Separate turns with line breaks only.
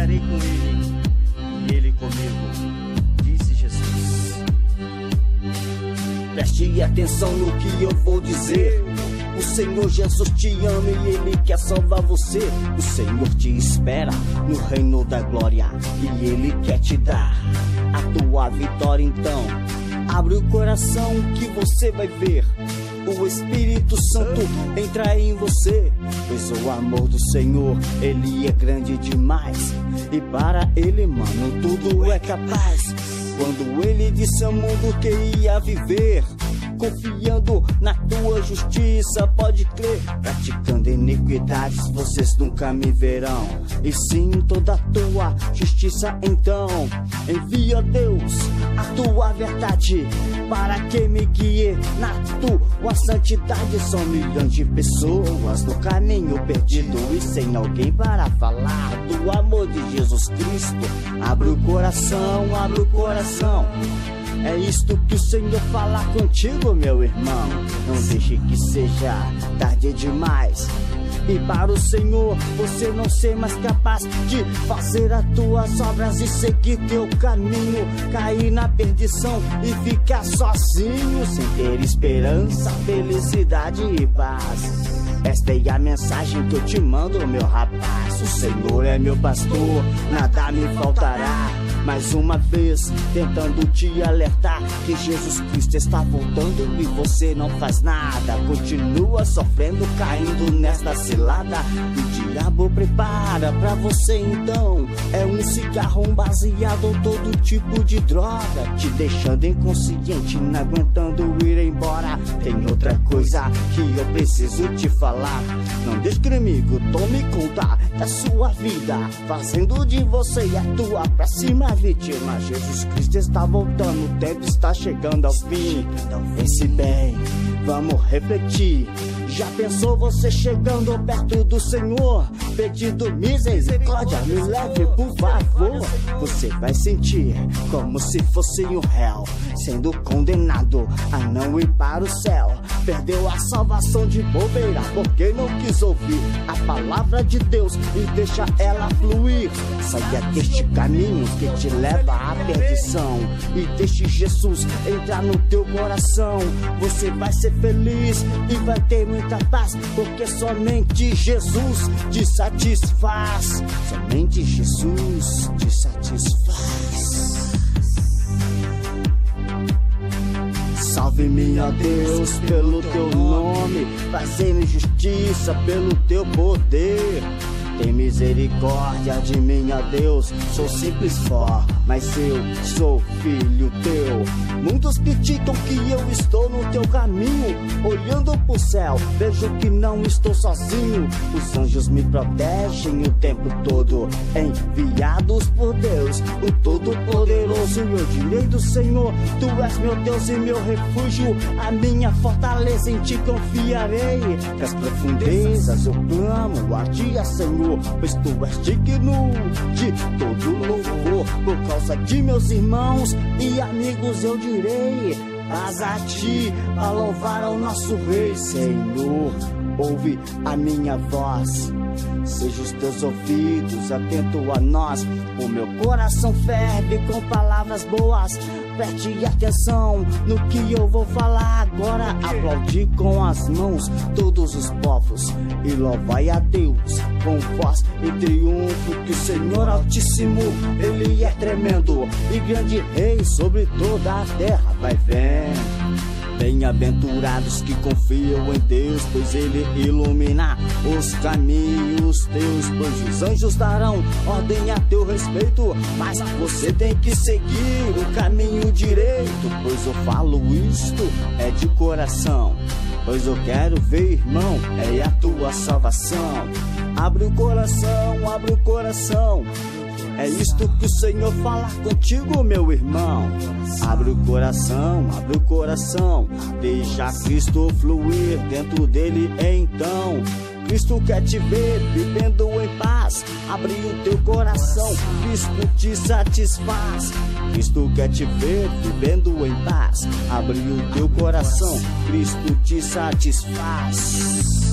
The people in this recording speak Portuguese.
batalharei com ele e ele comigo, disse Jesus.
Preste atenção no que eu vou dizer. O Senhor Jesus te ama e Ele quer salvar você. O Senhor te espera no reino da glória e Ele quer te dar a tua vitória. Então, abre o coração que você vai ver. O Espírito Santo entra em você, pois o amor do Senhor, ele é grande demais. E para ele, mano, tudo é capaz. Quando ele disse ao mundo que ia viver, confiando na tua justiça, pode crer. Praticando iniquidades, vocês nunca me verão. E sim toda a tua justiça, então envia Deus a tua verdade para que me guie na tua santidade. São milhões de pessoas no caminho perdido e sem alguém para falar do amor de Jesus Cristo. Abre o coração, abre o coração. É isto que o Senhor fala contigo, meu irmão. Não deixe que seja tarde demais. E para o Senhor você não ser mais capaz de fazer as tuas obras e seguir teu caminho, cair na perdição e ficar sozinho, sem ter esperança, felicidade e paz. Esta é a mensagem que eu te mando, meu rapaz. O Senhor é meu pastor, nada me faltará. Mais uma vez, tentando te alertar que Jesus Cristo está voltando e você não faz nada. Continua sofrendo, caindo nesta cilada. O diabo prepara pra você então. É um cigarro, um baseado, todo tipo de droga. Te deixando inconsciente, não aguentando ir embora. Tem outra coisa que eu preciso te falar. Não deixe que o inimigo tome conta da sua vida, fazendo de você a tua próxima vítima. Jesus Cristo está voltando, o tempo está chegando ao fim. Pense bem, vamos refletir. Já pensou você chegando perto do Senhor, pedindo misericórdia, me leve por favor? Você vai sentir como se fosse um réu, sendo condenado a não ir para o céu. Perdeu a salvação de bobeira, porque não quis ouvir a palavra de Deus e deixa ela fluir. Saia deste caminho que te leva à perdição e deixe Jesus entrar no teu coração. Você vai ser feliz e vai ter muita paz, porque somente Jesus te satisfaz. Somente Jesus te satisfaz. Salve-me, ó Deus, pelo teu nome, fazendo justiça pelo teu poder. Tem misericórdia de mim, ó Deus. Sou simples fó, mas eu sou filho teu. Muitos criticam que eu estou no teu caminho. Olhando pro céu, vejo que não estou sozinho. Os anjos me protegem o tempo todo. Enviados por Deus, o Todo-Poderoso. Eu direi do Senhor: Tu és meu Deus e meu refúgio. A minha fortaleza em ti confiarei. Das profundezas eu clamo a ti, Senhor pois tu és digno de todo. Por causa de meus irmãos e amigos eu direi, mas a ti a louvar ao nosso Rei, Senhor. Ouve a minha voz. Seja os teus ouvidos atento a nós. O meu coração ferve com palavras boas. Preste atenção no que eu vou falar agora. Aplaudir com as mãos todos os povos e louvai a Deus com voz e triunfo. Que o Senhor Altíssimo, Ele é tremendo e grande Rei sobre toda a terra. Vai vendo. Bem-aventurados que confiam em Deus, pois Ele ilumina os caminhos teus. Pois os anjos darão ordem a teu respeito, mas você tem que seguir o caminho direito. Pois eu falo isto é de coração. Pois eu quero ver, irmão, é a tua salvação. Abre o coração, abre o coração. É isto que o Senhor fala contigo, meu irmão. Abre o coração, abre o coração. Deixa Cristo fluir dentro dele então. Cristo quer te ver vivendo em paz. Abre o teu coração, Cristo te satisfaz. Cristo quer te ver vivendo em paz. Abre o teu coração, Cristo te satisfaz.